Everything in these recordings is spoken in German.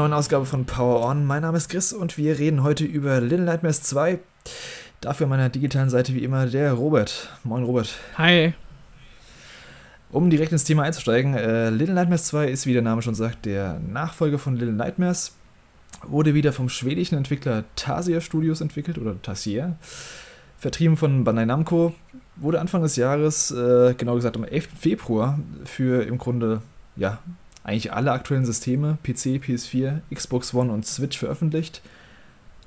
Neuen Ausgabe von Power On. Mein Name ist Chris und wir reden heute über Little Nightmares 2. Dafür an meiner digitalen Seite wie immer der Robert. Moin Robert. Hi. Um direkt ins Thema einzusteigen, äh, Little Nightmares 2 ist, wie der Name schon sagt, der Nachfolger von Little Nightmares. Wurde wieder vom schwedischen Entwickler Tasia Studios entwickelt oder Tasia. Vertrieben von Bandai Namco. Wurde Anfang des Jahres, äh, genau gesagt am 11. Februar, für im Grunde ja, eigentlich alle aktuellen Systeme, PC, PS4, Xbox One und Switch veröffentlicht.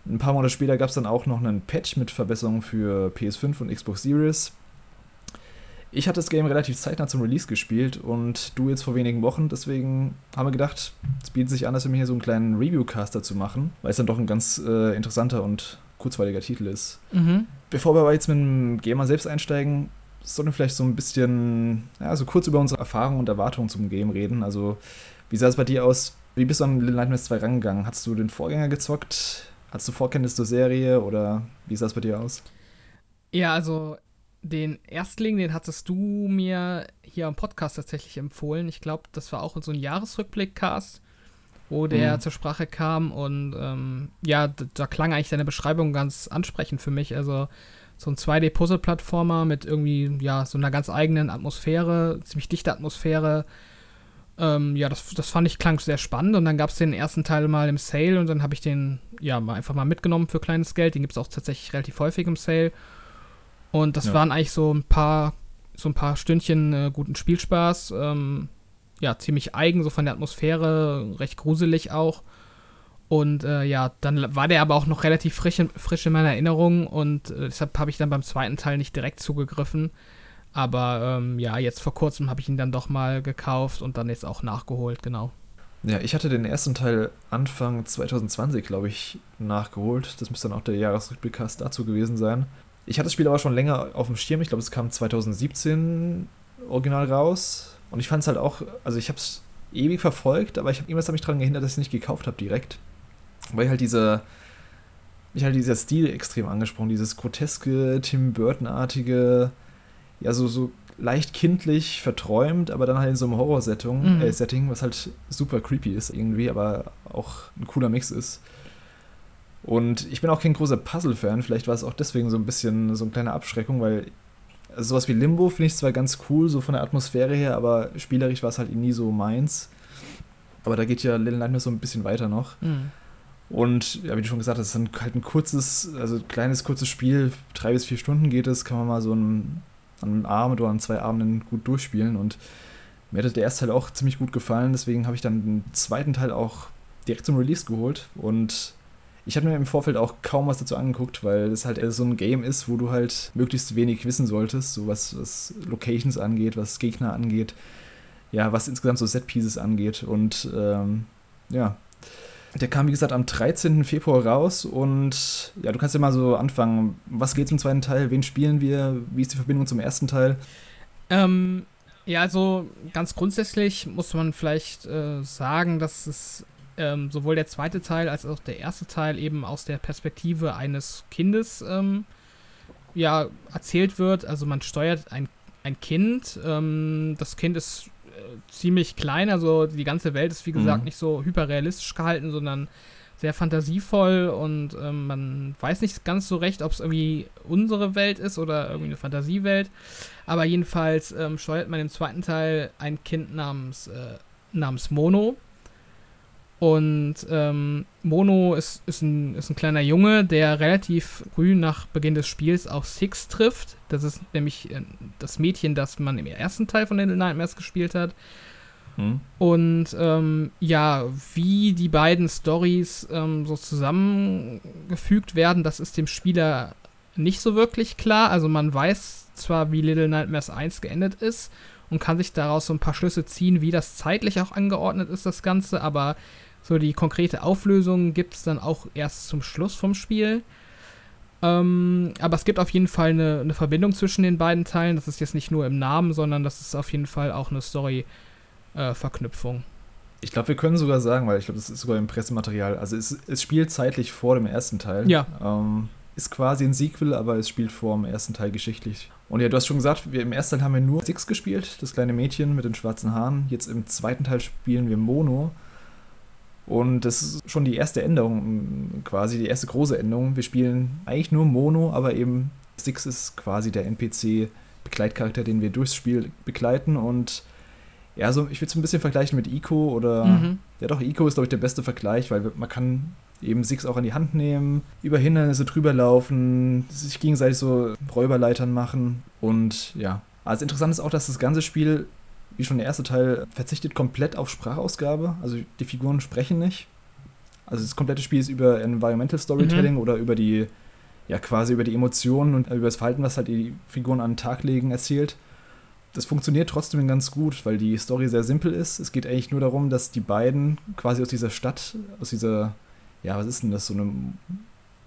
Ein paar Monate später gab es dann auch noch einen Patch mit Verbesserungen für PS5 und Xbox Series. Ich hatte das Game relativ zeitnah zum Release gespielt und du jetzt vor wenigen Wochen, deswegen haben wir gedacht, es bietet sich an, dass wir hier so einen kleinen Review-Cast dazu machen, weil es dann doch ein ganz äh, interessanter und kurzweiliger Titel ist. Mhm. Bevor wir aber jetzt mit dem Gamer selbst einsteigen, sollten wir vielleicht so ein bisschen, ja, so kurz über unsere Erfahrungen und Erwartungen zum Game reden. Also, wie sah es bei dir aus? Wie bist du an Little Nightmares 2 rangegangen? Hast du den Vorgänger gezockt? Hast du Vorkenntnis zur Serie oder wie sah es bei dir aus? Ja, also den Erstling, den hattest du mir hier am Podcast tatsächlich empfohlen. Ich glaube, das war auch so ein Jahresrückblick-Cast, wo der mhm. zur Sprache kam. Und ähm, ja, da, da klang eigentlich deine Beschreibung ganz ansprechend für mich. Also so ein 2D-Puzzle-Plattformer mit irgendwie, ja, so einer ganz eigenen Atmosphäre, ziemlich dichte Atmosphäre. Ähm, ja, das, das fand ich klang sehr spannend und dann gab es den ersten Teil mal im Sale und dann habe ich den, ja, mal einfach mal mitgenommen für kleines Geld. Den gibt es auch tatsächlich relativ häufig im Sale. Und das ja. waren eigentlich so ein paar, so ein paar Stündchen äh, guten Spielspaß. Ähm, ja, ziemlich eigen, so von der Atmosphäre, recht gruselig auch. Und äh, ja, dann war der aber auch noch relativ frisch in, frisch in meiner Erinnerung und äh, deshalb habe ich dann beim zweiten Teil nicht direkt zugegriffen. Aber ähm, ja, jetzt vor kurzem habe ich ihn dann doch mal gekauft und dann jetzt auch nachgeholt, genau. Ja, ich hatte den ersten Teil Anfang 2020, glaube ich, nachgeholt. Das müsste dann auch der Jahresrückblickcast dazu gewesen sein. Ich hatte das Spiel aber schon länger auf dem Schirm. Ich glaube, es kam 2017 original raus. Und ich fand es halt auch, also ich habe es ewig verfolgt, aber ich habe irgendwas hat mich daran gehindert, dass ich es nicht gekauft habe direkt weil halt dieser, mich halt dieser Stil extrem angesprochen, dieses groteske, Tim Burton-artige, ja, so, so leicht kindlich, verträumt, aber dann halt in so einem Horror-Setting, mhm. äh, Setting, was halt super creepy ist irgendwie, aber auch ein cooler Mix ist. Und ich bin auch kein großer Puzzle-Fan, vielleicht war es auch deswegen so ein bisschen so eine kleine Abschreckung, weil also sowas wie Limbo finde ich zwar ganz cool, so von der Atmosphäre her, aber spielerisch war es halt nie so meins. Aber da geht ja Little Nightmares so ein bisschen weiter noch. Mhm. Und ja, wie du schon gesagt hast, es ist halt ein kurzes, also kleines, kurzes Spiel, drei bis vier Stunden geht es, kann man mal so einen, an einem Abend oder an zwei Abenden gut durchspielen. Und mir hat der erste Teil auch ziemlich gut gefallen, deswegen habe ich dann den zweiten Teil auch direkt zum Release geholt. Und ich habe mir im Vorfeld auch kaum was dazu angeguckt, weil es halt so ein Game ist, wo du halt möglichst wenig wissen solltest, so was, was Locations angeht, was Gegner angeht, ja, was insgesamt so Set-Pieces angeht. Und ähm, ja, der kam, wie gesagt, am 13. Februar raus und ja, du kannst ja mal so anfangen. Was geht zum zweiten Teil? Wen spielen wir? Wie ist die Verbindung zum ersten Teil? Ähm, ja, also ganz grundsätzlich muss man vielleicht äh, sagen, dass es ähm, sowohl der zweite Teil als auch der erste Teil eben aus der Perspektive eines Kindes ähm, ja, erzählt wird. Also man steuert ein, ein Kind. Ähm, das Kind ist ziemlich klein. Also die ganze Welt ist, wie gesagt, mhm. nicht so hyperrealistisch gehalten, sondern sehr fantasievoll und ähm, man weiß nicht ganz so recht, ob es irgendwie unsere Welt ist oder irgendwie eine Fantasiewelt. Aber jedenfalls ähm, steuert man im zweiten Teil ein Kind namens, äh, namens Mono. Und ähm, Mono ist, ist, ein, ist ein kleiner Junge, der relativ früh nach Beginn des Spiels auf Six trifft. Das ist nämlich äh, das Mädchen, das man im ersten Teil von Little Nightmares gespielt hat. Hm. Und ähm, ja, wie die beiden Stories ähm, so zusammengefügt werden, das ist dem Spieler nicht so wirklich klar. Also man weiß zwar, wie Little Nightmares 1 geendet ist und kann sich daraus so ein paar Schlüsse ziehen, wie das zeitlich auch angeordnet ist, das Ganze, aber so die konkrete Auflösung gibt es dann auch erst zum Schluss vom Spiel. Ähm, aber es gibt auf jeden Fall eine, eine, Verbindung zwischen den beiden Teilen. Das ist jetzt nicht nur im Namen, sondern das ist auf jeden Fall auch eine Story-Verknüpfung. Äh, ich glaube, wir können sogar sagen, weil ich glaube, das ist sogar im Pressematerial. Also es, es spielt zeitlich vor dem ersten Teil. Ja. Ähm, ist quasi ein Sequel, aber es spielt vor dem ersten Teil geschichtlich. Und ja, du hast schon gesagt, wir im ersten Teil haben wir nur Six gespielt, das kleine Mädchen mit den schwarzen Haaren. Jetzt im zweiten Teil spielen wir Mono. Und das ist schon die erste Änderung, quasi die erste große Änderung. Wir spielen eigentlich nur Mono, aber eben Six ist quasi der NPC-Begleitcharakter, den wir durchs Spiel begleiten. Und ja, so, ich würde es ein bisschen vergleichen mit Ico oder. Mhm. Ja, doch, Ico ist, glaube ich, der beste Vergleich, weil man kann eben Six auch in die Hand nehmen, über Hindernisse drüber laufen, sich gegenseitig so Räuberleitern machen. Und ja, also interessant ist auch, dass das ganze Spiel, wie schon der erste Teil, verzichtet komplett auf Sprachausgabe. Also die Figuren sprechen nicht. Also das komplette Spiel ist über Environmental Storytelling mhm. oder über die, ja quasi über die Emotionen und über das Verhalten, was halt die Figuren an den Tag legen, erzählt. Das funktioniert trotzdem ganz gut, weil die Story sehr simpel ist. Es geht eigentlich nur darum, dass die beiden quasi aus dieser Stadt, aus dieser, ja, was ist denn das, so eine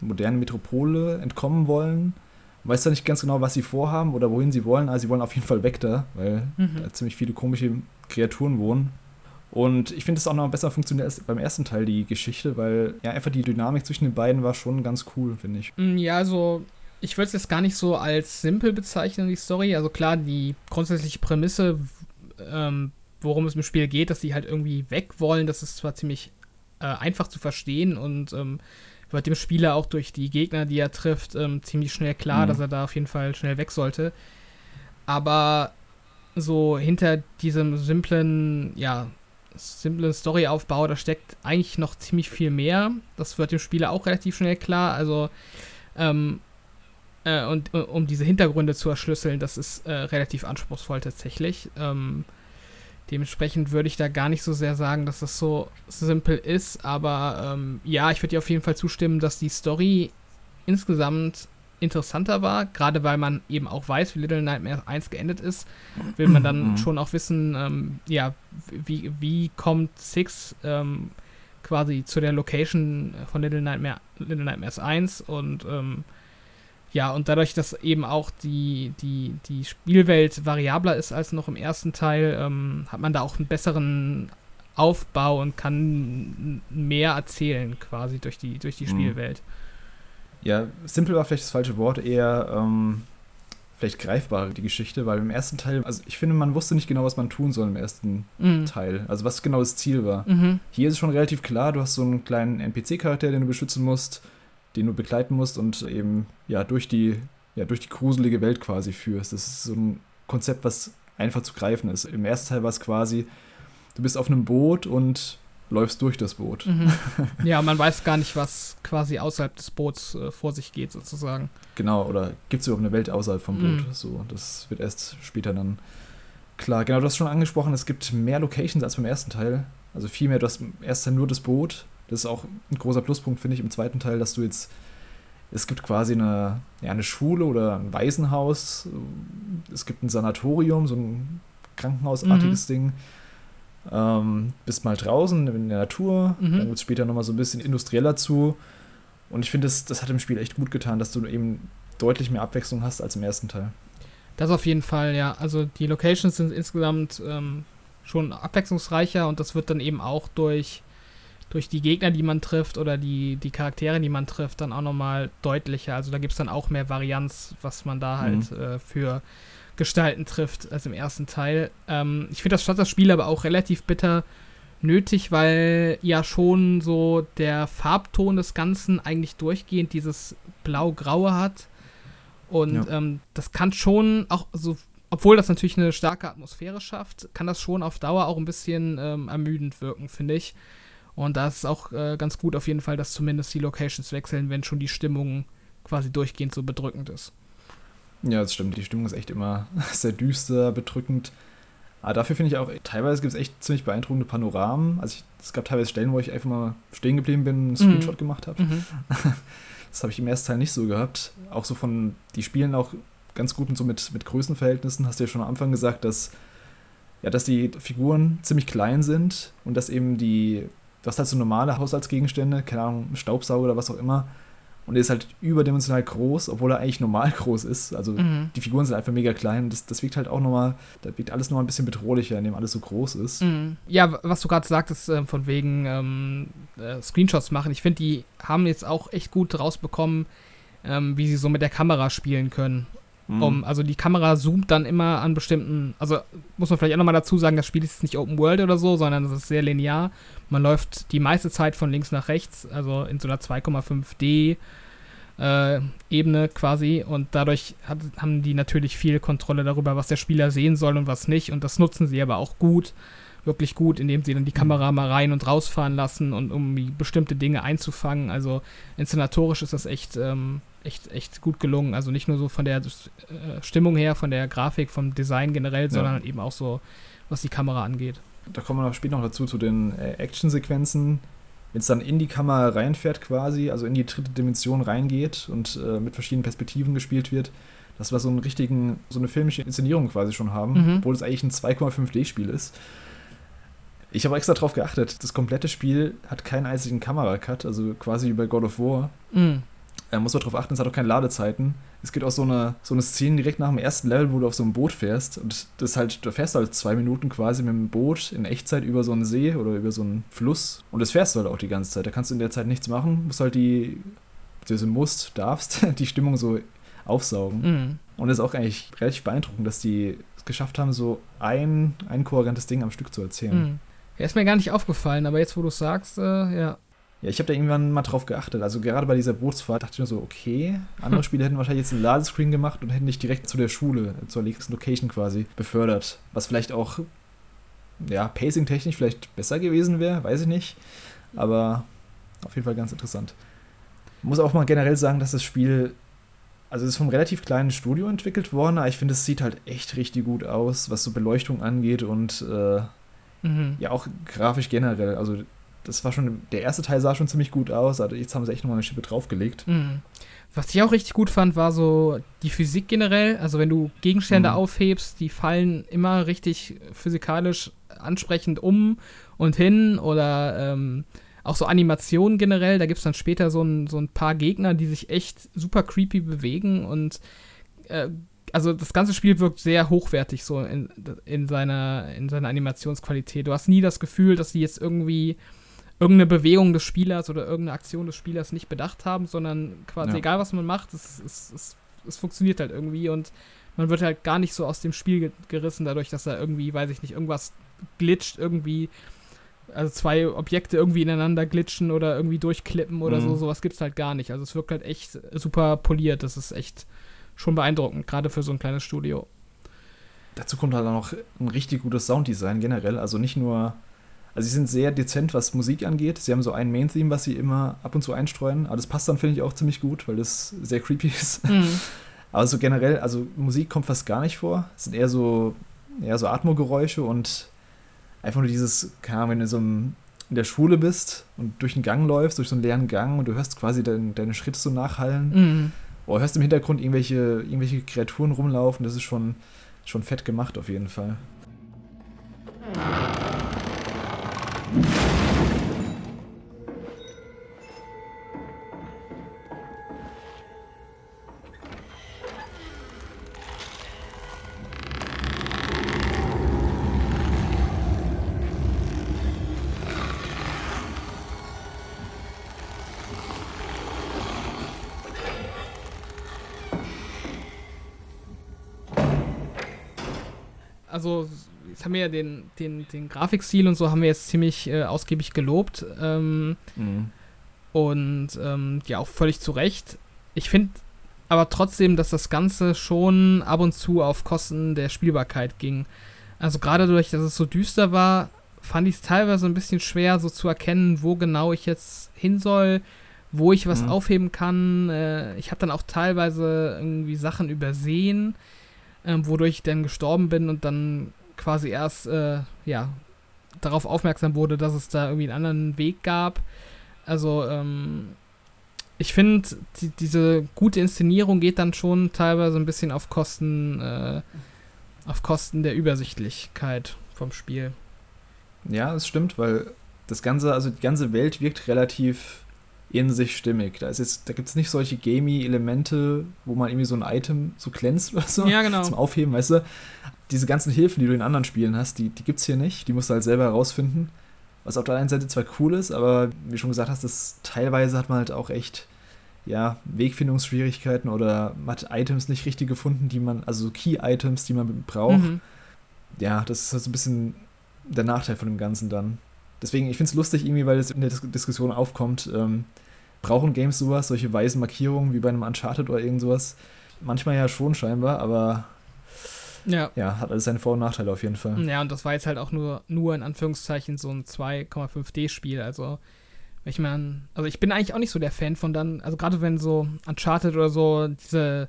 moderne Metropole entkommen wollen weiß da nicht ganz genau, was sie vorhaben oder wohin sie wollen, aber sie wollen auf jeden Fall weg da, weil mhm. da ziemlich viele komische Kreaturen wohnen. Und ich finde es auch noch besser funktioniert als beim ersten Teil die Geschichte, weil ja einfach die Dynamik zwischen den beiden war schon ganz cool, finde ich. Mm, ja, also ich würde es jetzt gar nicht so als simpel bezeichnen, die Story. Also klar, die grundsätzliche Prämisse, ähm, worum es im Spiel geht, dass sie halt irgendwie weg wollen, das ist zwar ziemlich äh, einfach zu verstehen und ähm, wird dem Spieler auch durch die Gegner, die er trifft, ähm, ziemlich schnell klar, mhm. dass er da auf jeden Fall schnell weg sollte. Aber so hinter diesem simplen, ja, simplen Storyaufbau, da steckt eigentlich noch ziemlich viel mehr. Das wird dem Spieler auch relativ schnell klar. Also, ähm, äh, und äh, um diese Hintergründe zu erschlüsseln, das ist äh, relativ anspruchsvoll tatsächlich. Ähm, Dementsprechend würde ich da gar nicht so sehr sagen, dass das so simpel ist, aber ähm, ja, ich würde dir auf jeden Fall zustimmen, dass die Story insgesamt interessanter war, gerade weil man eben auch weiß, wie Little Nightmares 1 geendet ist, will man dann mhm. schon auch wissen, ähm, ja, wie, wie kommt Six ähm, quasi zu der Location von Little, Nightmare, Little Nightmares 1 und ähm, ja, und dadurch, dass eben auch die, die, die Spielwelt variabler ist als noch im ersten Teil, ähm, hat man da auch einen besseren Aufbau und kann mehr erzählen quasi durch die, durch die mhm. Spielwelt. Ja, simpel war vielleicht das falsche Wort, eher ähm, vielleicht greifbar die Geschichte, weil im ersten Teil, also ich finde, man wusste nicht genau, was man tun soll im ersten mhm. Teil. Also was genau das Ziel war. Mhm. Hier ist es schon relativ klar, du hast so einen kleinen NPC-Charakter, den du beschützen musst den du begleiten musst und eben ja durch die, ja, durch die gruselige Welt quasi führst. Das ist so ein Konzept, was einfach zu greifen ist. Im ersten Teil war es quasi, du bist auf einem Boot und läufst durch das Boot. Mhm. Ja, man weiß gar nicht, was quasi außerhalb des Boots äh, vor sich geht, sozusagen. Genau, oder gibt es überhaupt eine Welt außerhalb vom Boot? Mhm. So, das wird erst später dann klar. Genau, du hast schon angesprochen, es gibt mehr Locations als beim ersten Teil. Also viel mehr, du hast im ersten Teil nur das Boot das ist auch ein großer Pluspunkt, finde ich, im zweiten Teil, dass du jetzt, es gibt quasi eine, ja, eine Schule oder ein Waisenhaus, es gibt ein Sanatorium, so ein krankenhausartiges mhm. Ding. Ähm, bist mal draußen in der Natur, mhm. dann wird es später nochmal so ein bisschen industrieller zu. Und ich finde, das, das hat im Spiel echt gut getan, dass du eben deutlich mehr Abwechslung hast als im ersten Teil. Das auf jeden Fall, ja. Also die Locations sind insgesamt ähm, schon abwechslungsreicher und das wird dann eben auch durch durch die Gegner, die man trifft oder die, die Charaktere, die man trifft, dann auch nochmal deutlicher. Also da gibt es dann auch mehr Varianz, was man da halt mhm. äh, für Gestalten trifft als im ersten Teil. Ähm, ich finde das statt das Spiel aber auch relativ bitter nötig, weil ja schon so der Farbton des Ganzen eigentlich durchgehend dieses blau-graue hat. Und ja. ähm, das kann schon auch so, obwohl das natürlich eine starke Atmosphäre schafft, kann das schon auf Dauer auch ein bisschen ähm, ermüdend wirken, finde ich. Und da ist es auch äh, ganz gut auf jeden Fall, dass zumindest die Locations wechseln, wenn schon die Stimmung quasi durchgehend so bedrückend ist. Ja, das stimmt. Die Stimmung ist echt immer sehr düster, bedrückend. Aber dafür finde ich auch, teilweise gibt es echt ziemlich beeindruckende Panoramen. Also ich, es gab teilweise Stellen, wo ich einfach mal stehen geblieben bin, einen mhm. Screenshot mhm. gemacht habe. Mhm. Das habe ich im ersten Teil nicht so gehabt. Auch so von, die spielen auch ganz gut und so mit, mit Größenverhältnissen. Hast du ja schon am Anfang gesagt, dass, ja, dass die Figuren ziemlich klein sind und dass eben die Du hast halt so normale Haushaltsgegenstände, keine Ahnung, Staubsauger oder was auch immer. Und er ist halt überdimensional groß, obwohl er eigentlich normal groß ist. Also mhm. die Figuren sind einfach mega klein. Das, das wirkt halt auch nochmal, da wirkt alles nochmal ein bisschen bedrohlicher, indem alles so groß ist. Mhm. Ja, was du gerade sagtest, äh, von wegen ähm, äh, Screenshots machen. Ich finde, die haben jetzt auch echt gut rausbekommen, ähm, wie sie so mit der Kamera spielen können. Mhm. Um, also die Kamera zoomt dann immer an bestimmten, also muss man vielleicht auch nochmal dazu sagen, das Spiel ist nicht Open World oder so, sondern es ist sehr linear. Man läuft die meiste Zeit von links nach rechts, also in so einer 2,5D äh, Ebene quasi und dadurch hat, haben die natürlich viel Kontrolle darüber, was der Spieler sehen soll und was nicht und das nutzen sie aber auch gut, wirklich gut, indem sie dann die Kamera mal rein und rausfahren lassen und um bestimmte Dinge einzufangen. Also inszenatorisch ist das echt ähm, echt, echt gut gelungen. Also nicht nur so von der äh, Stimmung her, von der Grafik, vom Design generell, sondern ja. eben auch so, was die Kamera angeht. Da kommen wir später noch dazu, zu den äh, Actionsequenzen. Wenn es dann in die Kamera reinfährt quasi, also in die dritte Dimension reingeht und äh, mit verschiedenen Perspektiven gespielt wird, dass wir so einen richtigen, so eine filmische Inszenierung quasi schon haben, mhm. obwohl es eigentlich ein 2,5D-Spiel ist. Ich habe extra darauf geachtet, das komplette Spiel hat keinen einzigen Kameracut, also quasi wie bei God of War. Mhm. Er muss auch darauf achten, es hat auch keine Ladezeiten. Es gibt auch so eine, so eine Szene direkt nach dem ersten Level, wo du auf so einem Boot fährst. Und das halt, du fährst halt zwei Minuten quasi mit dem Boot in Echtzeit über so einen See oder über so einen Fluss. Und das fährst du halt auch die ganze Zeit. Da kannst du in der Zeit nichts machen. Musst halt die, du musst, darfst, die Stimmung so aufsaugen. Mhm. Und das ist auch eigentlich relativ beeindruckend, dass die es geschafft haben, so ein, ein kohärentes Ding am Stück zu erzählen. Mhm. Ja, ist mir gar nicht aufgefallen, aber jetzt, wo du es sagst, äh, ja, ja, ich habe da irgendwann mal drauf geachtet. Also gerade bei dieser Bootsfahrt dachte ich mir so, okay, andere Spiele hätten wahrscheinlich jetzt einen Ladescreen gemacht und hätten dich direkt zu der Schule, zur nächsten Location quasi befördert. Was vielleicht auch, ja, pacing-technisch vielleicht besser gewesen wäre, weiß ich nicht. Aber auf jeden Fall ganz interessant. Muss auch mal generell sagen, dass das Spiel, also es ist vom relativ kleinen Studio entwickelt worden, aber ich finde, es sieht halt echt richtig gut aus, was so Beleuchtung angeht und äh, mhm. ja auch grafisch generell. Also das war schon, der erste Teil sah schon ziemlich gut aus, aber jetzt haben sie echt nochmal eine Schippe draufgelegt. Mhm. Was ich auch richtig gut fand, war so die Physik generell. Also wenn du Gegenstände mhm. aufhebst, die fallen immer richtig physikalisch ansprechend um und hin oder ähm, auch so Animationen generell. Da gibt es dann später so ein, so ein paar Gegner, die sich echt super creepy bewegen und äh, also das ganze Spiel wirkt sehr hochwertig so in, in, seiner, in seiner Animationsqualität. Du hast nie das Gefühl, dass die jetzt irgendwie irgendeine Bewegung des Spielers oder irgendeine Aktion des Spielers nicht bedacht haben, sondern quasi ja. egal, was man macht, es, es, es, es funktioniert halt irgendwie und man wird halt gar nicht so aus dem Spiel gerissen, dadurch, dass er irgendwie, weiß ich nicht, irgendwas glitscht, irgendwie, also zwei Objekte irgendwie ineinander glitschen oder irgendwie durchklippen oder mhm. so, sowas gibt es halt gar nicht. Also es wirkt halt echt super poliert, das ist echt schon beeindruckend, gerade für so ein kleines Studio. Dazu kommt halt auch noch ein richtig gutes Sounddesign generell, also nicht nur also sie sind sehr dezent, was Musik angeht. Sie haben so ein Main-Theme, was sie immer ab und zu einstreuen. Aber das passt dann, finde ich, auch ziemlich gut, weil das sehr creepy ist. Mhm. Aber so generell, also Musik kommt fast gar nicht vor. Es sind eher so, eher so Atmogeräusche und einfach nur dieses, keine Ahnung, wenn du so in der Schule bist und durch einen Gang läufst, durch so einen leeren Gang und du hörst quasi dein, deine Schritte so nachhallen. Mhm. Oder hörst im Hintergrund irgendwelche, irgendwelche Kreaturen rumlaufen. Das ist schon, schon fett gemacht auf jeden Fall. Also jetzt haben wir ja den, den, den Grafikstil und so haben wir jetzt ziemlich äh, ausgiebig gelobt. Ähm, mhm. Und ähm, ja, auch völlig zu Recht. Ich finde aber trotzdem, dass das Ganze schon ab und zu auf Kosten der Spielbarkeit ging. Also gerade dadurch, dass es so düster war, fand ich es teilweise ein bisschen schwer, so zu erkennen, wo genau ich jetzt hin soll, wo ich was mhm. aufheben kann. Äh, ich habe dann auch teilweise irgendwie Sachen übersehen ähm, wodurch ich dann gestorben bin und dann quasi erst, äh, ja, darauf aufmerksam wurde, dass es da irgendwie einen anderen Weg gab. Also, ähm, ich finde, die, diese gute Inszenierung geht dann schon teilweise ein bisschen auf Kosten, äh, auf Kosten der Übersichtlichkeit vom Spiel. Ja, das stimmt, weil das Ganze, also die ganze Welt wirkt relativ in sich stimmig. Da, da gibt es nicht solche gamey-Elemente, wo man irgendwie so ein Item so glänzt oder so ja, genau. zum Aufheben, weißt du? Diese ganzen Hilfen, die du in anderen Spielen hast, die, die gibt es hier nicht. Die musst du halt selber herausfinden. Was auf der einen Seite zwar cool ist, aber wie schon gesagt hast, das teilweise hat man halt auch echt ja, Wegfindungsschwierigkeiten oder man hat Items nicht richtig gefunden, die man, also Key-Items, die man braucht. Mhm. Ja, das ist halt so ein bisschen der Nachteil von dem Ganzen dann. Deswegen, ich finde es lustig irgendwie, weil es in der Dis Diskussion aufkommt, ähm, brauchen Games sowas, solche weißen Markierungen wie bei einem Uncharted oder irgend sowas? Manchmal ja schon scheinbar, aber ja. ja, hat alles seine Vor- und Nachteile auf jeden Fall. Ja, und das war jetzt halt auch nur, nur in Anführungszeichen so ein 2,5D-Spiel. Also, ich meine, also ich bin eigentlich auch nicht so der Fan von dann, also gerade wenn so Uncharted oder so diese,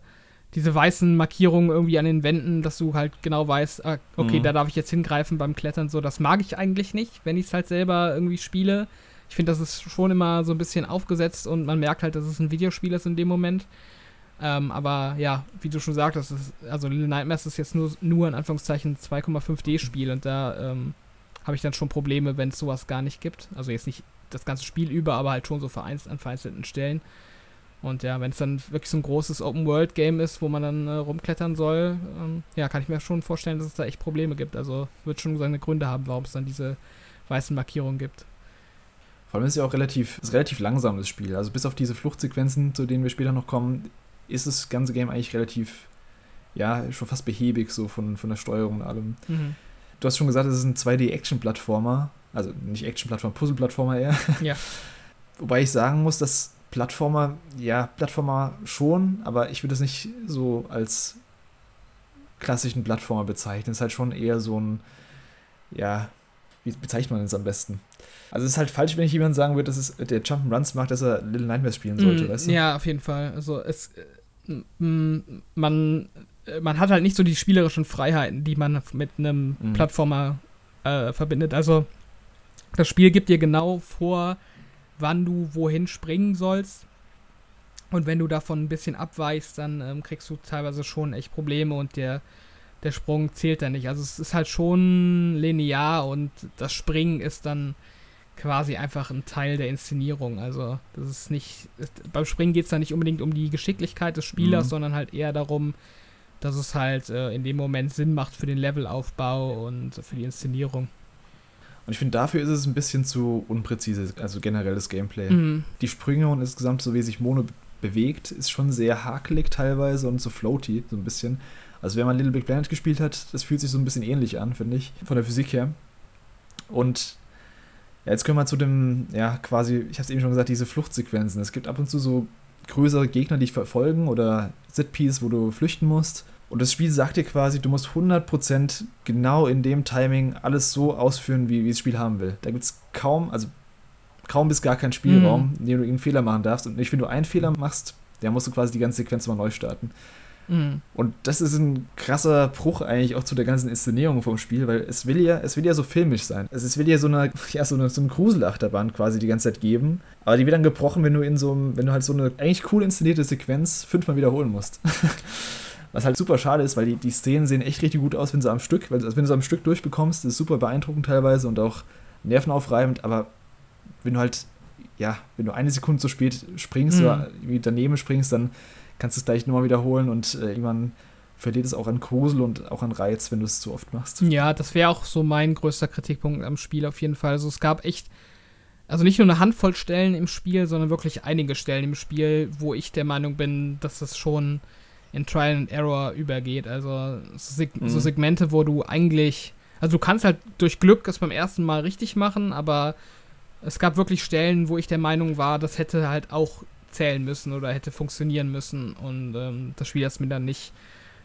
diese weißen Markierungen irgendwie an den Wänden, dass du halt genau weißt, ah, okay, mhm. da darf ich jetzt hingreifen beim Klettern, so, das mag ich eigentlich nicht, wenn ich es halt selber irgendwie spiele. Ich finde, das ist schon immer so ein bisschen aufgesetzt und man merkt halt, dass es ein Videospiel ist in dem Moment. Ähm, aber ja, wie du schon sagtest, ist, also Little Nightmares ist jetzt nur, nur in Anführungszeichen 2,5D-Spiel und da ähm, habe ich dann schon Probleme, wenn es sowas gar nicht gibt. Also jetzt nicht das ganze Spiel über, aber halt schon so vereinzelt an vereinzelten Stellen. Und ja, wenn es dann wirklich so ein großes Open-World-Game ist, wo man dann äh, rumklettern soll, ähm, ja, kann ich mir schon vorstellen, dass es da echt Probleme gibt. Also wird schon seine Gründe haben, warum es dann diese weißen Markierungen gibt. Vor allem ist es ja auch relativ, ist relativ langsam, das Spiel. Also bis auf diese Fluchtsequenzen, zu denen wir später noch kommen, ist das ganze Game eigentlich relativ, ja, schon fast behäbig so von, von der Steuerung und allem. Mhm. Du hast schon gesagt, es ist ein 2D-Action-Plattformer. Also nicht Action-Plattformer, Puzzle-Plattformer eher. Ja. Wobei ich sagen muss, dass Plattformer, ja, Plattformer schon, aber ich würde es nicht so als klassischen Plattformer bezeichnen. Es ist halt schon eher so ein, ja, wie bezeichnet man es am besten? Also es ist halt falsch, wenn ich jemand sagen würde, dass es der Jump'n'Runs macht, dass er Little Nightmares spielen sollte, mm, weißt du? Ja, auf jeden Fall. Also es man man hat halt nicht so die spielerischen Freiheiten, die man mit einem mhm. Plattformer äh, verbindet. Also das Spiel gibt dir genau vor, wann du wohin springen sollst. Und wenn du davon ein bisschen abweichst, dann ähm, kriegst du teilweise schon echt Probleme und der, der Sprung zählt dann nicht. Also es ist halt schon linear und das Springen ist dann quasi einfach ein Teil der Inszenierung. Also das ist nicht. Beim Springen geht es da nicht unbedingt um die Geschicklichkeit des Spielers, mhm. sondern halt eher darum, dass es halt äh, in dem Moment Sinn macht für den Levelaufbau und für die Inszenierung. Und ich finde, dafür ist es ein bisschen zu unpräzise, also generelles Gameplay. Mhm. Die Sprünge und insgesamt, so wie sich Mono bewegt, ist schon sehr hakelig teilweise und so floaty, so ein bisschen. Also, wenn man Little Big Planet gespielt hat, das fühlt sich so ein bisschen ähnlich an, finde ich, von der Physik her. Und ja, jetzt können wir zu dem, ja, quasi, ich habe es eben schon gesagt, diese Fluchtsequenzen. Es gibt ab und zu so größere Gegner, die dich verfolgen oder Setpiece, wo du flüchten musst. Und das Spiel sagt dir quasi, du musst 100% genau in dem Timing alles so ausführen, wie, wie das Spiel haben will. Da gibt es kaum, also kaum bis gar keinen Spielraum, mhm. in dem du irgendeinen Fehler machen darfst. Und nicht, wenn du einen Fehler machst, dann musst du quasi die ganze Sequenz mal neu starten. Mhm. Und das ist ein krasser Bruch eigentlich auch zu der ganzen Inszenierung vom Spiel, weil es will ja, es will ja so filmisch sein. Es will ja so eine, ja, so eine, so eine Gruselachterbahn quasi die ganze Zeit geben. Aber die wird dann gebrochen, wenn du in so einem, wenn du halt so eine eigentlich cool inszenierte Sequenz fünfmal wiederholen musst. Was halt super schade ist, weil die, die Szenen sehen echt richtig gut aus, wenn sie am Stück, also wenn du am Stück durchbekommst, das ist super beeindruckend teilweise und auch nervenaufreibend, aber wenn du halt, ja, wenn du eine Sekunde zu spät springst mhm. oder irgendwie daneben springst, dann kannst du es gleich nochmal wiederholen und äh, irgendwann verliert es auch an Grusel und auch an Reiz, wenn du es zu oft machst. Ja, das wäre auch so mein größter Kritikpunkt am Spiel auf jeden Fall. Also es gab echt, also nicht nur eine Handvoll Stellen im Spiel, sondern wirklich einige Stellen im Spiel, wo ich der Meinung bin, dass es schon in Trial and Error übergeht. Also Seg mhm. so Segmente, wo du eigentlich, also du kannst halt durch Glück es beim ersten Mal richtig machen, aber es gab wirklich Stellen, wo ich der Meinung war, das hätte halt auch zählen müssen oder hätte funktionieren müssen. Und ähm, das Spiel hat es mir dann nicht,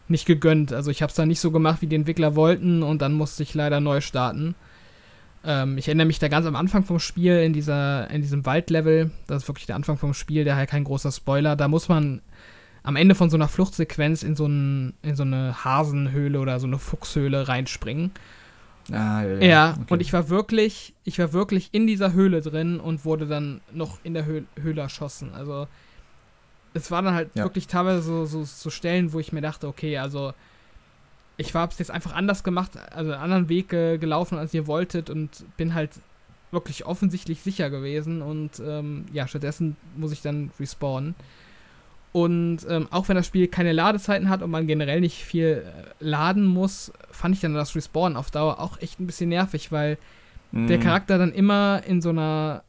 nicht gegönnt. Also ich habe es dann nicht so gemacht, wie die Entwickler wollten und dann musste ich leider neu starten. Ähm, ich erinnere mich da ganz am Anfang vom Spiel, in, dieser, in diesem Waldlevel, das ist wirklich der Anfang vom Spiel, der halt kein großer Spoiler, da muss man am Ende von so einer Fluchtsequenz in so, ein, in so eine Hasenhöhle oder so eine Fuchshöhle reinspringen. Ah, ja, ja. ja okay. und ich war wirklich, ich war wirklich in dieser Höhle drin und wurde dann noch in der Höhle, Höhle erschossen. Also es war dann halt ja. wirklich teilweise so, so, so, Stellen, wo ich mir dachte, okay, also ich habe es jetzt einfach anders gemacht, also einen anderen Weg äh, gelaufen, als ihr wolltet und bin halt wirklich offensichtlich sicher gewesen und ähm, ja, stattdessen muss ich dann respawnen. Und ähm, auch wenn das Spiel keine Ladezeiten hat und man generell nicht viel äh, laden muss, fand ich dann das Respawn auf Dauer auch echt ein bisschen nervig, weil mhm. der Charakter dann immer in so einer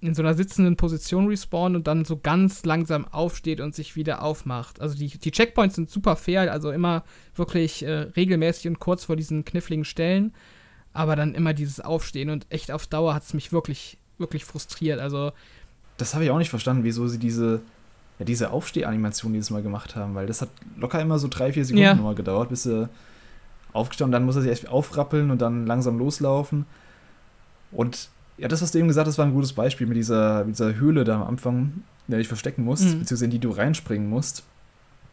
in so einer sitzenden Position respawnt und dann so ganz langsam aufsteht und sich wieder aufmacht. Also die, die Checkpoints sind super fair, also immer wirklich äh, regelmäßig und kurz vor diesen kniffligen Stellen. Aber dann immer dieses Aufstehen und echt auf Dauer hat es mich wirklich, wirklich frustriert. Also. Das habe ich auch nicht verstanden, wieso sie diese, ja, diese Aufstehanimation dieses Mal gemacht haben, weil das hat locker immer so drei, vier Sekunden ja. nochmal gedauert, bis sie aufgestanden, dann muss er sich echt aufrappeln und dann langsam loslaufen. Und ja, das, was du eben gesagt hast, war ein gutes Beispiel mit dieser, mit dieser Höhle da am Anfang, in der du dich verstecken musst, mhm. beziehungsweise in die du reinspringen musst.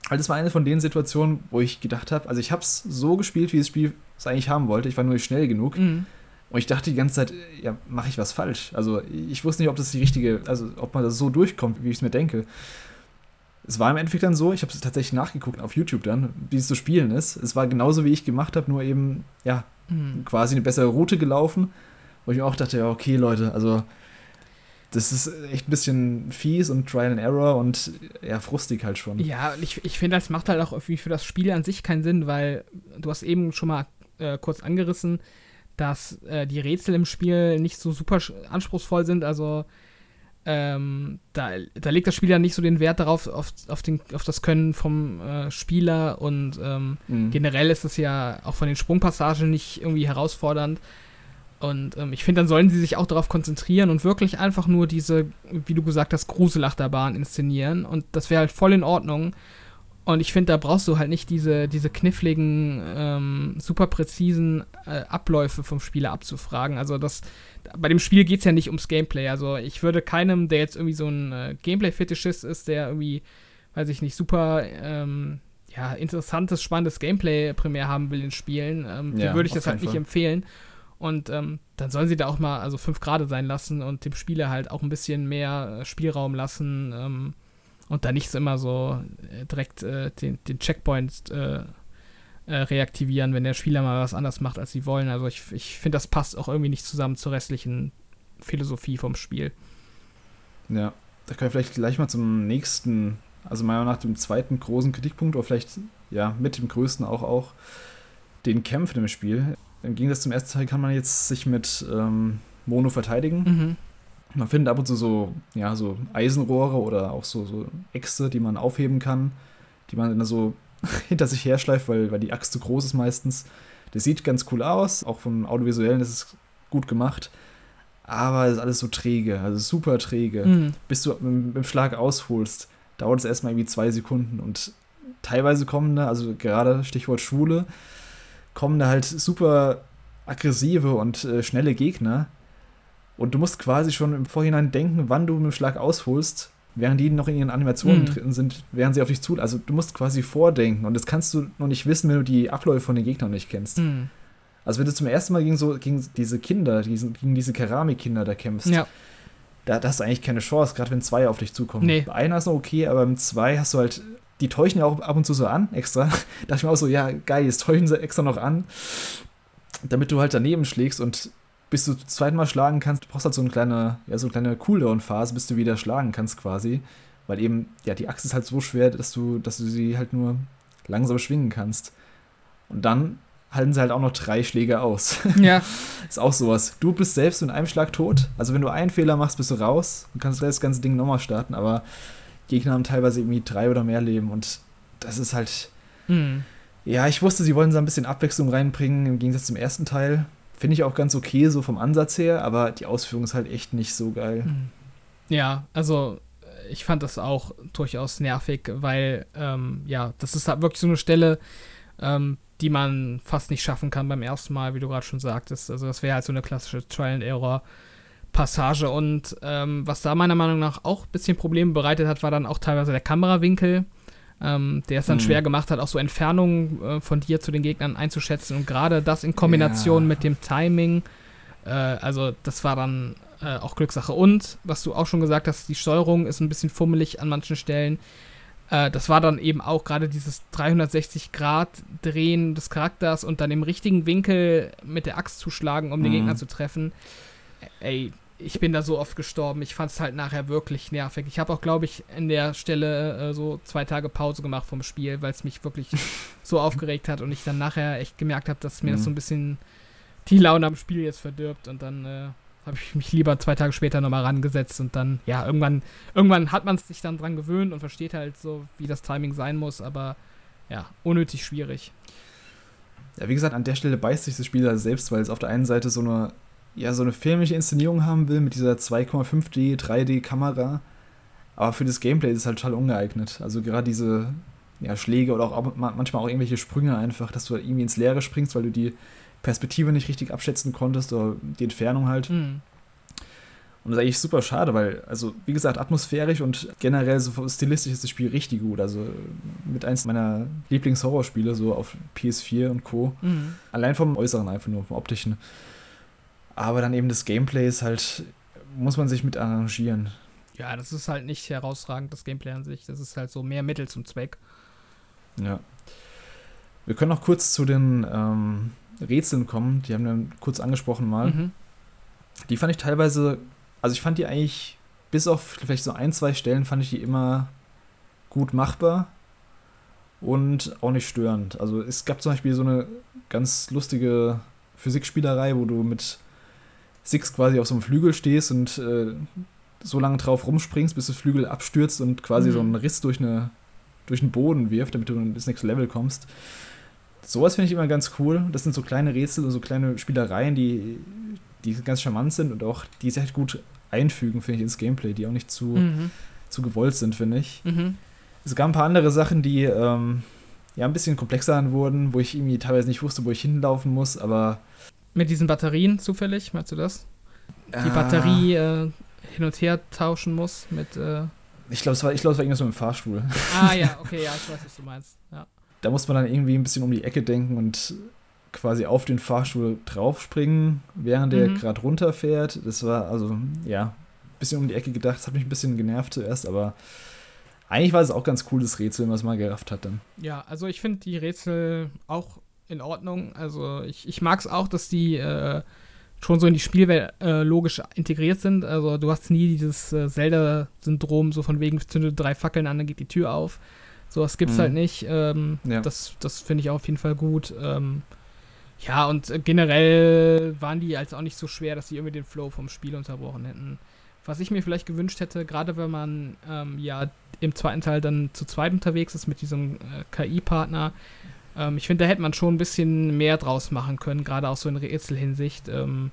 Weil das war eine von den Situationen, wo ich gedacht habe, also ich habe es so gespielt, wie das Spiel es eigentlich haben wollte. Ich war nur nicht schnell genug. Mhm. Und ich dachte die ganze Zeit, ja, mache ich was falsch? Also ich wusste nicht, ob das die richtige, also ob man das so durchkommt, wie ich es mir denke. Es war im Endeffekt dann so, ich habe es tatsächlich nachgeguckt auf YouTube dann, wie es zu spielen ist. Es war genauso, wie ich gemacht habe, nur eben, ja, mhm. quasi eine bessere Route gelaufen wo ich mir auch dachte, ja, okay, Leute, also das ist echt ein bisschen fies und Trial and Error und ja, frustig halt schon. Ja, ich, ich finde, das macht halt auch irgendwie für das Spiel an sich keinen Sinn, weil du hast eben schon mal äh, kurz angerissen, dass äh, die Rätsel im Spiel nicht so super anspruchsvoll sind. Also ähm, da, da legt das Spiel ja nicht so den Wert darauf, auf, auf, den, auf das Können vom äh, Spieler und ähm, mhm. generell ist es ja auch von den Sprungpassagen nicht irgendwie herausfordernd. Und ähm, ich finde, dann sollen sie sich auch darauf konzentrieren und wirklich einfach nur diese, wie du gesagt hast, Gruselachterbahn inszenieren. Und das wäre halt voll in Ordnung. Und ich finde, da brauchst du halt nicht diese, diese kniffligen, ähm, super präzisen äh, Abläufe vom Spieler abzufragen. Also das, bei dem Spiel geht es ja nicht ums Gameplay. Also ich würde keinem, der jetzt irgendwie so ein äh, Gameplay-Fetischist ist, der irgendwie, weiß ich nicht, super ähm, ja, interessantes, spannendes Gameplay primär haben will in Spielen, ähm, ja, würde ich das halt nicht Fall. empfehlen. Und ähm, dann sollen sie da auch mal also fünf Grade sein lassen und dem Spieler halt auch ein bisschen mehr äh, Spielraum lassen ähm, und da nicht so immer so äh, direkt äh, den, den Checkpoint äh, äh, reaktivieren, wenn der Spieler mal was anders macht, als sie wollen. Also ich, ich finde, das passt auch irgendwie nicht zusammen zur restlichen Philosophie vom Spiel. Ja, da können wir vielleicht gleich mal zum nächsten, also meiner nach dem zweiten großen Kritikpunkt oder vielleicht ja mit dem größten auch auch den Kämpfen im Spiel. Im Gegensatz zum ersten Teil kann man jetzt sich mit ähm, Mono verteidigen. Mhm. Man findet ab und zu so, ja, so Eisenrohre oder auch so, so Äxte, die man aufheben kann, die man dann so hinter sich herschleift, weil, weil die Axt zu groß ist meistens. Das sieht ganz cool aus, auch vom Audiovisuellen ist es gut gemacht. Aber es ist alles so träge, also super träge. Mhm. Bis du mit, dem Schlag ausholst, dauert es erstmal irgendwie zwei Sekunden. Und teilweise kommen da, also gerade Stichwort Schwule, kommen da halt super aggressive und äh, schnelle Gegner. Und du musst quasi schon im Vorhinein denken, wann du mit dem Schlag ausholst, während die noch in ihren Animationen mhm. drin sind, während sie auf dich zu. Also du musst quasi vordenken. Und das kannst du noch nicht wissen, wenn du die Abläufe von den Gegnern nicht kennst. Mhm. Also wenn du zum ersten Mal gegen so gegen diese Kinder, gegen, gegen diese Keramikkinder da kämpfst, ja. da, da, hast du eigentlich keine Chance, gerade wenn zwei auf dich zukommen. Nee. Bei einer ist noch okay, aber mit zwei hast du halt die täuschen ja auch ab und zu so an, extra. da dachte ich mir auch so, ja, geil, jetzt täuschen sie extra noch an, damit du halt daneben schlägst und bis du zweimal schlagen kannst, du brauchst halt so eine kleine, ja, so eine kleine Cooldown-Phase, bis du wieder schlagen kannst quasi. Weil eben, ja, die Axt ist halt so schwer, dass du, dass du sie halt nur langsam schwingen kannst. Und dann halten sie halt auch noch drei Schläge aus. Ja. ist auch sowas. Du bist selbst mit einem Schlag tot. Also wenn du einen Fehler machst, bist du raus und kannst das ganze Ding nochmal starten. Aber Gegner haben teilweise irgendwie drei oder mehr Leben und das ist halt. Mhm. Ja, ich wusste, sie wollen so ein bisschen Abwechslung reinbringen im Gegensatz zum ersten Teil. Finde ich auch ganz okay, so vom Ansatz her, aber die Ausführung ist halt echt nicht so geil. Hm. Ja, also ich fand das auch durchaus nervig, weil, ähm, ja, das ist halt wirklich so eine Stelle, ähm, die man fast nicht schaffen kann beim ersten Mal, wie du gerade schon sagtest. Also das wäre halt so eine klassische Trial and Error Passage. Und ähm, was da meiner Meinung nach auch ein bisschen Probleme bereitet hat, war dann auch teilweise der Kamerawinkel, ähm, der es dann mhm. schwer gemacht hat, auch so Entfernungen äh, von dir zu den Gegnern einzuschätzen. Und gerade das in Kombination ja. mit dem Timing, äh, also das war dann äh, auch Glückssache. Und, was du auch schon gesagt hast, die Steuerung ist ein bisschen fummelig an manchen Stellen. Äh, das war dann eben auch gerade dieses 360-Grad-Drehen des Charakters und dann im richtigen Winkel mit der Axt zuschlagen, um mhm. den Gegner zu treffen. Ey, ich bin da so oft gestorben. Ich fand es halt nachher wirklich nervig. Ich habe auch, glaube ich, in der Stelle äh, so zwei Tage Pause gemacht vom Spiel, weil es mich wirklich so aufgeregt hat und ich dann nachher echt gemerkt habe, dass mir mhm. das so ein bisschen die Laune am Spiel jetzt verdirbt und dann, äh, habe ich mich lieber zwei Tage später nochmal rangesetzt und dann, ja, irgendwann, irgendwann hat man sich dann dran gewöhnt und versteht halt so, wie das Timing sein muss, aber ja, unnötig schwierig. Ja, wie gesagt, an der Stelle beißt sich das Spiel halt selbst, weil es auf der einen Seite so eine, ja, so eine filmische Inszenierung haben will mit dieser 2,5D, 3D-Kamera. Aber für das Gameplay ist es halt total ungeeignet. Also gerade diese ja, Schläge oder auch manchmal auch irgendwelche Sprünge einfach, dass du irgendwie ins Leere springst, weil du die Perspektive nicht richtig abschätzen konntest oder die Entfernung halt. Mhm. Und das ist eigentlich super schade, weil, also, wie gesagt, atmosphärisch und generell so stilistisch ist das Spiel richtig gut. Also, mit eins meiner Lieblings-Horrorspiele, so auf PS4 und Co. Mhm. Allein vom Äußeren einfach nur, vom Optischen. Aber dann eben das Gameplay ist halt, muss man sich mit arrangieren. Ja, das ist halt nicht herausragend, das Gameplay an sich. Das ist halt so mehr Mittel zum Zweck. Ja. Wir können noch kurz zu den ähm, Rätseln kommen. Die haben wir kurz angesprochen mal. Mhm. Die fand ich teilweise also ich fand die eigentlich, bis auf vielleicht so ein, zwei Stellen, fand ich die immer gut machbar und auch nicht störend. Also es gab zum Beispiel so eine ganz lustige Physikspielerei, wo du mit Six quasi auf so einem Flügel stehst und äh, so lange drauf rumspringst, bis der Flügel abstürzt und quasi mhm. so einen Riss durch, eine, durch den Boden wirft, damit du ins nächste Level kommst. Sowas finde ich immer ganz cool. Das sind so kleine Rätsel und so kleine Spielereien, die, die ganz charmant sind und auch die sehr gut einfügen, finde ich, ins Gameplay, die auch nicht zu, mhm. zu gewollt sind, finde ich. Mhm. Es gab ein paar andere Sachen, die ähm, ja ein bisschen komplexer wurden, wo ich irgendwie teilweise nicht wusste, wo ich hinlaufen muss, aber. Mit diesen Batterien zufällig, meinst du das? Die ah. Batterie äh, hin und her tauschen muss mit. Äh ich glaube, es war, glaub, es war irgendwas mit dem Fahrstuhl. Ah ja, okay, ja, ich weiß, was du meinst. Ja. Da muss man dann irgendwie ein bisschen um die Ecke denken und quasi auf den Fahrstuhl draufspringen, während der mhm. gerade runterfährt. Das war also, ja, ein bisschen um die Ecke gedacht. Das hat mich ein bisschen genervt zuerst, aber eigentlich war es auch ganz cool, das Rätsel, was man gerafft hat dann. Ja, also ich finde die Rätsel auch in Ordnung. Also ich, ich mag es auch, dass die äh, schon so in die Spielwelt äh, logisch integriert sind. Also du hast nie dieses äh, Zelda-Syndrom, so von wegen zündet drei Fackeln an, dann geht die Tür auf. So was gibt's mhm. halt nicht. Ähm, ja. Das, das finde ich auf jeden Fall gut. Ähm, ja, und äh, generell waren die als auch nicht so schwer, dass sie irgendwie den Flow vom Spiel unterbrochen hätten. Was ich mir vielleicht gewünscht hätte, gerade wenn man ähm, ja im zweiten Teil dann zu zweit unterwegs ist mit diesem äh, KI-Partner, ähm, ich finde, da hätte man schon ein bisschen mehr draus machen können, gerade auch so in Rätselhinsicht. Ähm,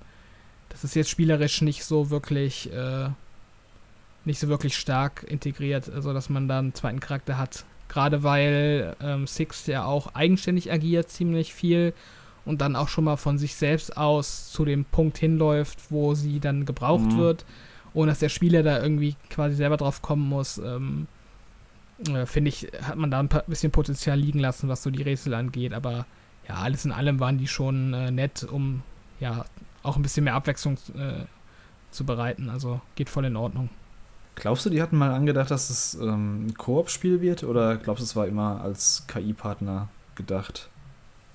das ist jetzt spielerisch nicht so wirklich, äh, nicht so wirklich stark integriert, also dass man da einen zweiten Charakter hat. Gerade weil ähm, Six ja auch eigenständig agiert, ziemlich viel und dann auch schon mal von sich selbst aus zu dem Punkt hinläuft, wo sie dann gebraucht mhm. wird, ohne dass der Spieler da irgendwie quasi selber drauf kommen muss. Ähm, äh, Finde ich, hat man da ein bisschen Potenzial liegen lassen, was so die Rätsel angeht. Aber ja, alles in allem waren die schon äh, nett, um ja auch ein bisschen mehr Abwechslung äh, zu bereiten. Also geht voll in Ordnung. Glaubst du, die hatten mal angedacht, dass es ähm, ein Koop-Spiel wird? Oder glaubst du, es war immer als KI-Partner gedacht?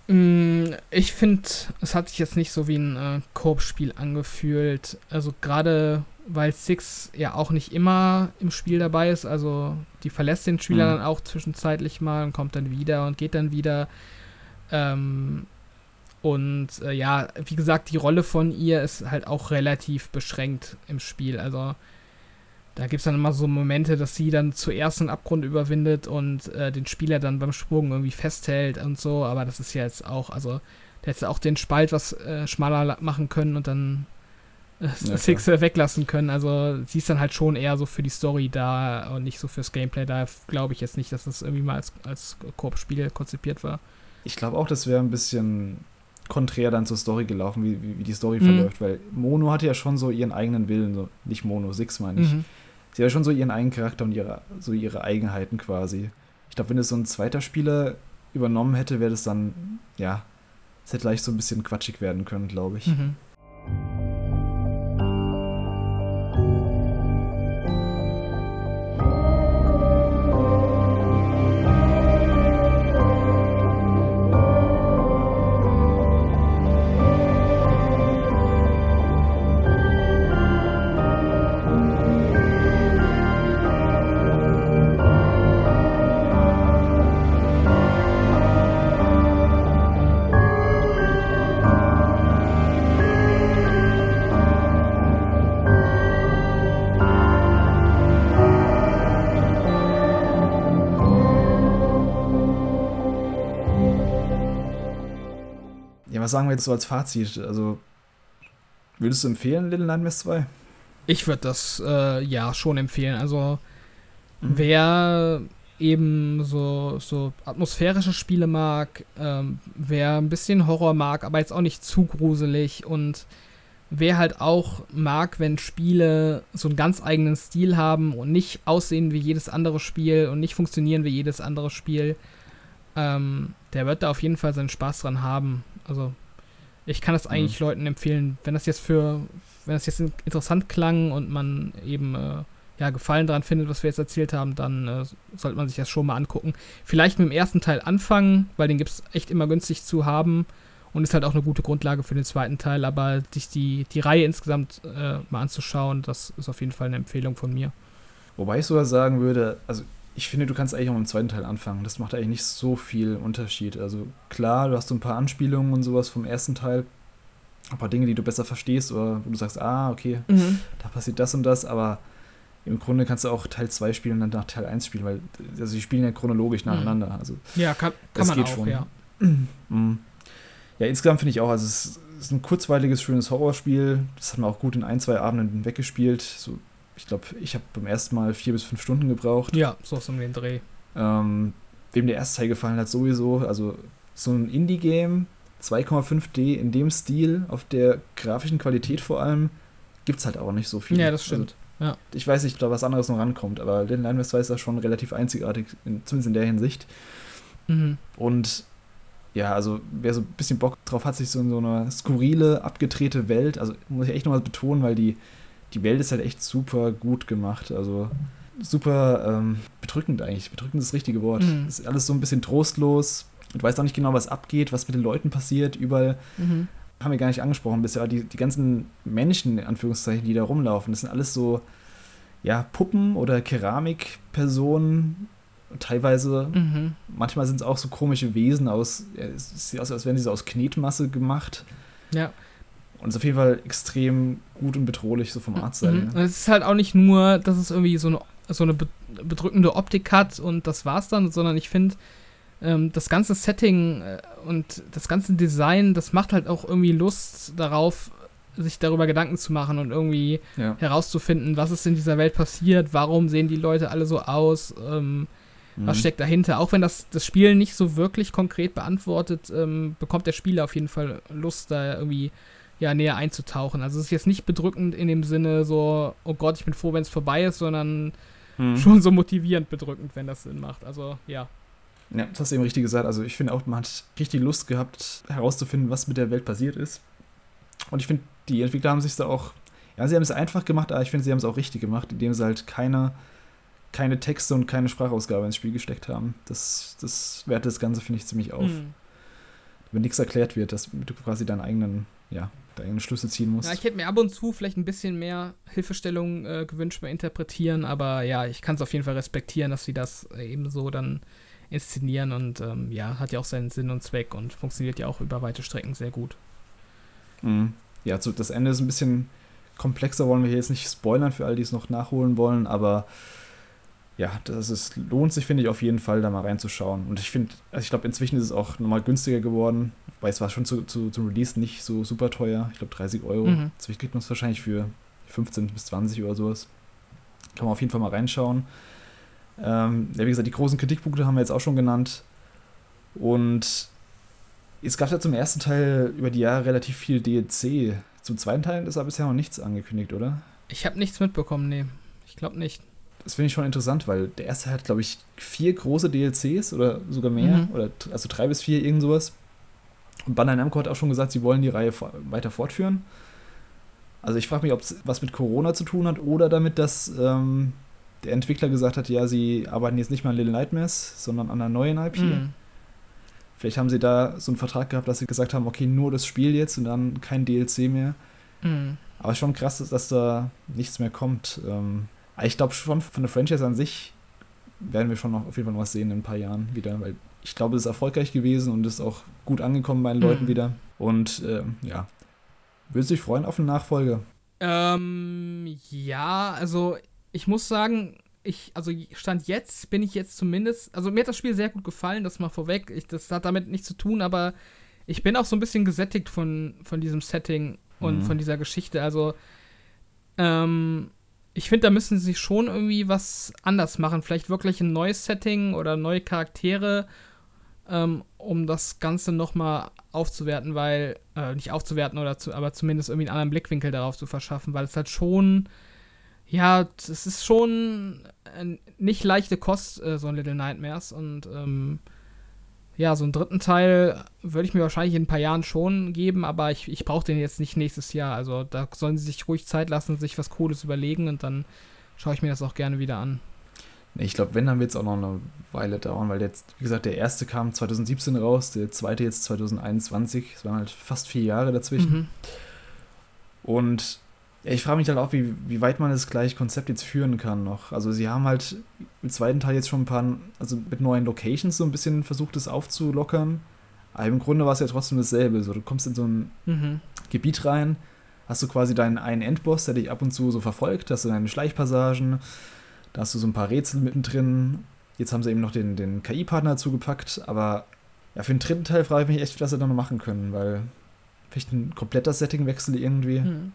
Mm, ich finde, es hat sich jetzt nicht so wie ein äh, Koop-Spiel angefühlt. Also gerade weil Six ja auch nicht immer im Spiel dabei ist. Also die verlässt den Spieler mhm. dann auch zwischenzeitlich mal und kommt dann wieder und geht dann wieder. Ähm, und äh, ja, wie gesagt, die Rolle von ihr ist halt auch relativ beschränkt im Spiel. Also da gibt es dann immer so Momente, dass sie dann zuerst einen Abgrund überwindet und äh, den Spieler dann beim Sprung irgendwie festhält und so, aber das ist ja jetzt auch, also der hätte auch den Spalt was äh, schmaler machen können und dann ja, Six weglassen können. Also sie ist dann halt schon eher so für die Story da und nicht so fürs Gameplay. Da glaube ich jetzt nicht, dass das irgendwie mal als, als Koop-Spiel konzipiert war. Ich glaube auch, das wäre ein bisschen konträr dann zur Story gelaufen, wie, wie, wie die Story mhm. verläuft, weil Mono hatte ja schon so ihren eigenen Willen, so nicht Mono, Six meine ich. Mhm sie hat schon so ihren eigenen Charakter und ihre, so ihre Eigenheiten quasi. Ich glaube, wenn es so ein zweiter Spieler übernommen hätte, wäre das dann, ja, es hätte leicht so ein bisschen quatschig werden können, glaube ich. Mhm. Was sagen wir jetzt so als Fazit? Also, würdest du empfehlen, Little Nightmares 2? Ich würde das äh, ja schon empfehlen. Also, mhm. wer eben so, so atmosphärische Spiele mag, ähm, wer ein bisschen Horror mag, aber jetzt auch nicht zu gruselig und wer halt auch mag, wenn Spiele so einen ganz eigenen Stil haben und nicht aussehen wie jedes andere Spiel und nicht funktionieren wie jedes andere Spiel, ähm, der wird da auf jeden Fall seinen Spaß dran haben. Also ich kann das eigentlich mhm. Leuten empfehlen, wenn das jetzt für, wenn das jetzt interessant klang und man eben äh, ja, Gefallen daran findet, was wir jetzt erzählt haben, dann äh, sollte man sich das schon mal angucken. Vielleicht mit dem ersten Teil anfangen, weil den gibt es echt immer günstig zu haben und ist halt auch eine gute Grundlage für den zweiten Teil, aber sich die, die Reihe insgesamt äh, mal anzuschauen, das ist auf jeden Fall eine Empfehlung von mir. Wobei ich sogar sagen würde, also ich finde, du kannst eigentlich auch mit dem zweiten Teil anfangen. Das macht eigentlich nicht so viel Unterschied. Also klar, du hast so ein paar Anspielungen und sowas vom ersten Teil, ein paar Dinge, die du besser verstehst oder wo du sagst, ah, okay, mhm. da passiert das und das, aber im Grunde kannst du auch Teil 2 spielen und dann nach Teil 1 spielen, weil also die spielen ja chronologisch mhm. nacheinander. Also ja, kann, kann man auch, schon. ja. Mhm. Ja, insgesamt finde ich auch, also es ist ein kurzweiliges, schönes Horrorspiel. Das hat man auch gut in ein, zwei Abenden weggespielt. So, ich glaube, ich habe beim ersten Mal vier bis fünf Stunden gebraucht. Ja, so um den Dreh. Ähm, wem der erste Teil gefallen hat, sowieso. Also so ein Indie-Game, 2,5D in dem Stil, auf der grafischen Qualität vor allem, gibt es halt auch nicht so viel. Ja, das stimmt. Also, ja. Ich weiß nicht, ob da was anderes noch rankommt, aber Little Nightmares 2 ist da schon relativ einzigartig, in, zumindest in der Hinsicht. Mhm. Und ja, also wer so ein bisschen Bock drauf hat, sich so in so eine skurrile, abgedrehte Welt, also muss ich echt nochmal betonen, weil die, die Welt ist halt echt super gut gemacht. Also super ähm, bedrückend eigentlich. Bedrückend ist das richtige Wort. Mhm. Ist alles so ein bisschen trostlos. Du weißt auch nicht genau, was abgeht, was mit den Leuten passiert. Überall mhm haben wir gar nicht angesprochen bisher, die, die ganzen Menschen, in Anführungszeichen, die da rumlaufen, das sind alles so, ja, Puppen oder Keramikpersonen, teilweise, mhm. manchmal sind es auch so komische Wesen aus, es sieht aus, als wären sie so aus Knetmasse gemacht. Ja. Und es ist auf jeden Fall extrem gut und bedrohlich, so vom Arzt sein. Mhm. Und es ist halt auch nicht nur, dass es irgendwie so eine, so eine bedrückende Optik hat und das war's dann, sondern ich finde, ähm, das ganze Setting äh, und das ganze Design, das macht halt auch irgendwie Lust darauf, sich darüber Gedanken zu machen und irgendwie ja. herauszufinden, was ist in dieser Welt passiert, warum sehen die Leute alle so aus, ähm, mhm. was steckt dahinter. Auch wenn das das Spiel nicht so wirklich konkret beantwortet, ähm, bekommt der Spieler auf jeden Fall Lust, da irgendwie ja, näher einzutauchen. Also es ist jetzt nicht bedrückend in dem Sinne so, oh Gott, ich bin froh, wenn es vorbei ist, sondern mhm. schon so motivierend bedrückend, wenn das Sinn macht. Also ja. Ja, das hast du eben richtig gesagt. Also ich finde auch, man hat richtig Lust gehabt, herauszufinden, was mit der Welt passiert ist. Und ich finde, die Entwickler haben sich da auch, ja, sie haben es einfach gemacht, aber ich finde, sie haben es auch richtig gemacht, indem sie halt keine, keine Texte und keine Sprachausgabe ins Spiel gesteckt haben. Das, das wertet das Ganze, finde ich, ziemlich auf. Mhm. Wenn nichts erklärt wird, dass du quasi deinen eigenen, ja, deine Schlüsse ziehen musst. Ja, ich hätte mir ab und zu vielleicht ein bisschen mehr Hilfestellung äh, gewünscht beim Interpretieren, aber ja, ich kann es auf jeden Fall respektieren, dass sie das eben so dann inszenieren und ähm, ja, hat ja auch seinen Sinn und Zweck und funktioniert ja auch über weite Strecken sehr gut. Mhm. Ja, so das Ende ist ein bisschen komplexer, wollen wir hier jetzt nicht spoilern für all die es noch nachholen wollen, aber ja, das ist, lohnt sich, finde ich, auf jeden Fall, da mal reinzuschauen. Und ich finde, also ich glaube, inzwischen ist es auch nochmal günstiger geworden, weil es war schon zu, zu, zum Release nicht so super teuer. Ich glaube, 30 Euro. Mhm. Inzwischen kriegt man es wahrscheinlich für 15 bis 20 oder sowas. Kann man auf jeden Fall mal reinschauen. Ähm, ja, wie gesagt, die großen Kritikpunkte haben wir jetzt auch schon genannt. Und es gab ja zum ersten Teil über die Jahre relativ viel DLC. Zum zweiten Teil ist aber bisher noch nichts angekündigt, oder? Ich habe nichts mitbekommen, nee. Ich glaube nicht. Das finde ich schon interessant, weil der erste hat, glaube ich, vier große DLCs oder sogar mehr. Mhm. Oder also drei bis vier, irgend sowas. Und Bandai Namco hat auch schon gesagt, sie wollen die Reihe weiter fortführen. Also ich frage mich, ob es was mit Corona zu tun hat oder damit, dass ähm, der Entwickler gesagt hat, ja, sie arbeiten jetzt nicht mehr an Little Nightmares, sondern an einer neuen IP. Mhm. Vielleicht haben sie da so einen Vertrag gehabt, dass sie gesagt haben, okay, nur das Spiel jetzt und dann kein DLC mehr. Mhm. Aber schon krass, dass da nichts mehr kommt. Ähm, ich glaube schon von der Franchise an sich werden wir schon noch auf jeden Fall noch was sehen in ein paar Jahren wieder, weil ich glaube, es ist erfolgreich gewesen und ist auch gut angekommen bei den Leuten mhm. wieder. Und ähm, ja, würdest du dich freuen auf eine Nachfolge? Ähm, ja, also ich muss sagen, ich, also Stand jetzt bin ich jetzt zumindest, also mir hat das Spiel sehr gut gefallen, das mal vorweg. Ich, das hat damit nichts zu tun, aber ich bin auch so ein bisschen gesättigt von, von diesem Setting und mhm. von dieser Geschichte. Also, ähm, ich finde, da müssen sie schon irgendwie was anders machen. Vielleicht wirklich ein neues Setting oder neue Charaktere, ähm, um das Ganze nochmal aufzuwerten, weil, äh, nicht aufzuwerten oder zu, aber zumindest irgendwie einen anderen Blickwinkel darauf zu verschaffen, weil es halt schon, ja, es ist schon äh, nicht leichte Kost, äh, so ein Little Nightmares und, ähm, ja, so einen dritten Teil würde ich mir wahrscheinlich in ein paar Jahren schon geben, aber ich, ich brauche den jetzt nicht nächstes Jahr. Also da sollen sie sich ruhig Zeit lassen, sich was Cooles überlegen und dann schaue ich mir das auch gerne wieder an. Ich glaube, wenn, dann wird es auch noch eine Weile dauern, weil jetzt, wie gesagt, der erste kam 2017 raus, der zweite jetzt 2021. Es waren halt fast vier Jahre dazwischen. Mhm. Und ich frage mich halt auch, wie, wie weit man das gleiche Konzept jetzt führen kann noch. Also sie haben halt im zweiten Teil jetzt schon ein paar, also mit neuen Locations so ein bisschen versucht, das aufzulockern. Aber im Grunde war es ja trotzdem dasselbe. So, du kommst in so ein mhm. Gebiet rein, hast du quasi deinen einen Endboss, der dich ab und zu so verfolgt, hast du deine Schleichpassagen, da hast du so ein paar Rätsel mittendrin. Jetzt haben sie eben noch den, den KI-Partner dazu gepackt, aber ja, für den dritten Teil frage ich mich echt, was sie da noch machen können, weil vielleicht ein kompletter Settingwechsel irgendwie. Mhm.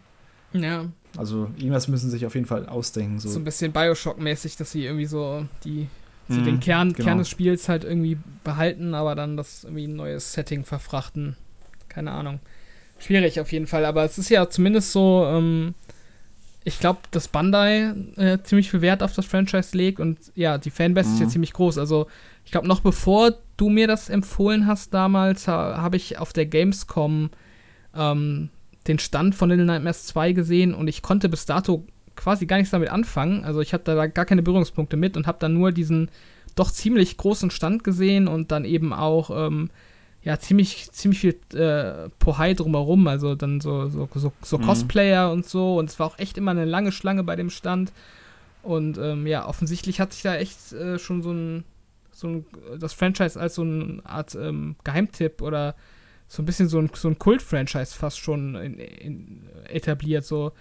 Ja. Also irgendwas müssen sie sich auf jeden Fall ausdenken. So, so ein bisschen Bioshock-mäßig, dass sie irgendwie so die so mhm, den Kern, genau. Kern des Spiels halt irgendwie behalten, aber dann das irgendwie ein neues Setting verfrachten. Keine Ahnung. Schwierig auf jeden Fall, aber es ist ja zumindest so, ähm, ich glaube, dass Bandai äh, ziemlich viel Wert auf das Franchise legt und ja, die Fanbase mhm. ist ja mhm. ziemlich groß. Also ich glaube, noch bevor du mir das empfohlen hast damals, ha, habe ich auf der Gamescom ähm, den Stand von Little Nightmares 2 gesehen und ich konnte bis dato quasi gar nichts damit anfangen. Also ich hatte da gar keine Berührungspunkte mit und habe dann nur diesen doch ziemlich großen Stand gesehen und dann eben auch ähm, ja ziemlich ziemlich viel äh, Pohai drumherum, also dann so so, so, so mhm. Cosplayer und so. Und es war auch echt immer eine lange Schlange bei dem Stand. Und ähm, ja offensichtlich hat sich da echt äh, schon so ein so ein das Franchise als so eine Art ähm, Geheimtipp oder so ein bisschen so ein, so ein Kult-Franchise fast schon in, in, etabliert, so.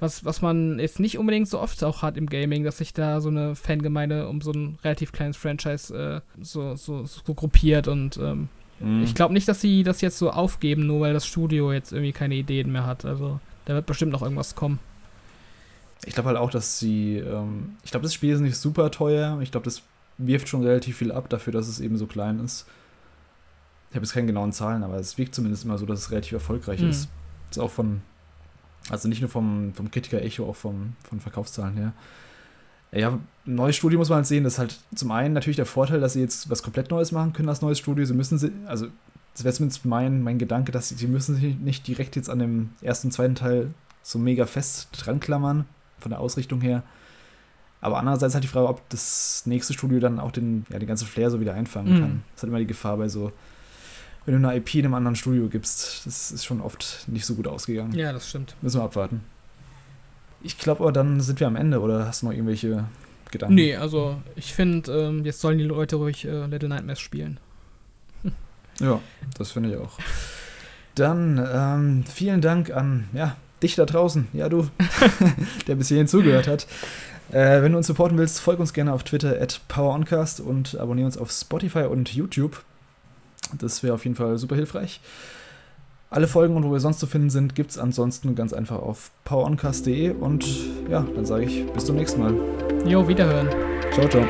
Was, was man jetzt nicht unbedingt so oft auch hat im Gaming, dass sich da so eine Fangemeinde um so ein relativ kleines Franchise äh, so, so, so, gruppiert und ähm, mhm. ich glaube nicht, dass sie das jetzt so aufgeben, nur weil das Studio jetzt irgendwie keine Ideen mehr hat. Also da wird bestimmt noch irgendwas kommen. Ich glaube halt auch, dass sie, ähm, ich glaube, das Spiel ist nicht super teuer. Ich glaube, das wirft schon relativ viel ab dafür, dass es eben so klein ist. Ich habe jetzt keine genauen Zahlen, aber es wirkt zumindest immer so, dass es relativ erfolgreich mhm. ist. Ist auch von, also nicht nur vom, vom Kritiker Echo, auch vom, von Verkaufszahlen her. Ja, ein neues Studio muss man halt sehen. Das ist halt zum einen natürlich der Vorteil, dass sie jetzt was komplett Neues machen können als neues Studio. Sie müssen sie, also das wäre zumindest mein, mein Gedanke, dass sie, sie müssen sich nicht direkt jetzt an dem ersten und zweiten Teil so mega fest dran klammern, von der Ausrichtung her. Aber andererseits halt die Frage, ob das nächste Studio dann auch den, ja, den ganzen Flair so wieder einfangen mhm. kann. Das hat immer die Gefahr bei so wenn du eine IP in einem anderen Studio gibst. Das ist schon oft nicht so gut ausgegangen. Ja, das stimmt. Müssen wir abwarten. Ich glaube aber, dann sind wir am Ende, oder hast du noch irgendwelche Gedanken? Nee, also ich finde, ähm, jetzt sollen die Leute ruhig äh, Little Nightmares spielen. ja, das finde ich auch. Dann ähm, vielen Dank an ja, dich da draußen, ja du, der bis hierhin zugehört hat. Äh, wenn du uns supporten willst, folg uns gerne auf Twitter at PowerOncast und abonniere uns auf Spotify und YouTube. Das wäre auf jeden Fall super hilfreich. Alle Folgen und wo wir sonst zu finden sind, gibt es ansonsten ganz einfach auf poweroncast.de und ja, dann sage ich bis zum nächsten Mal. Jo, wiederhören. Ciao, ciao.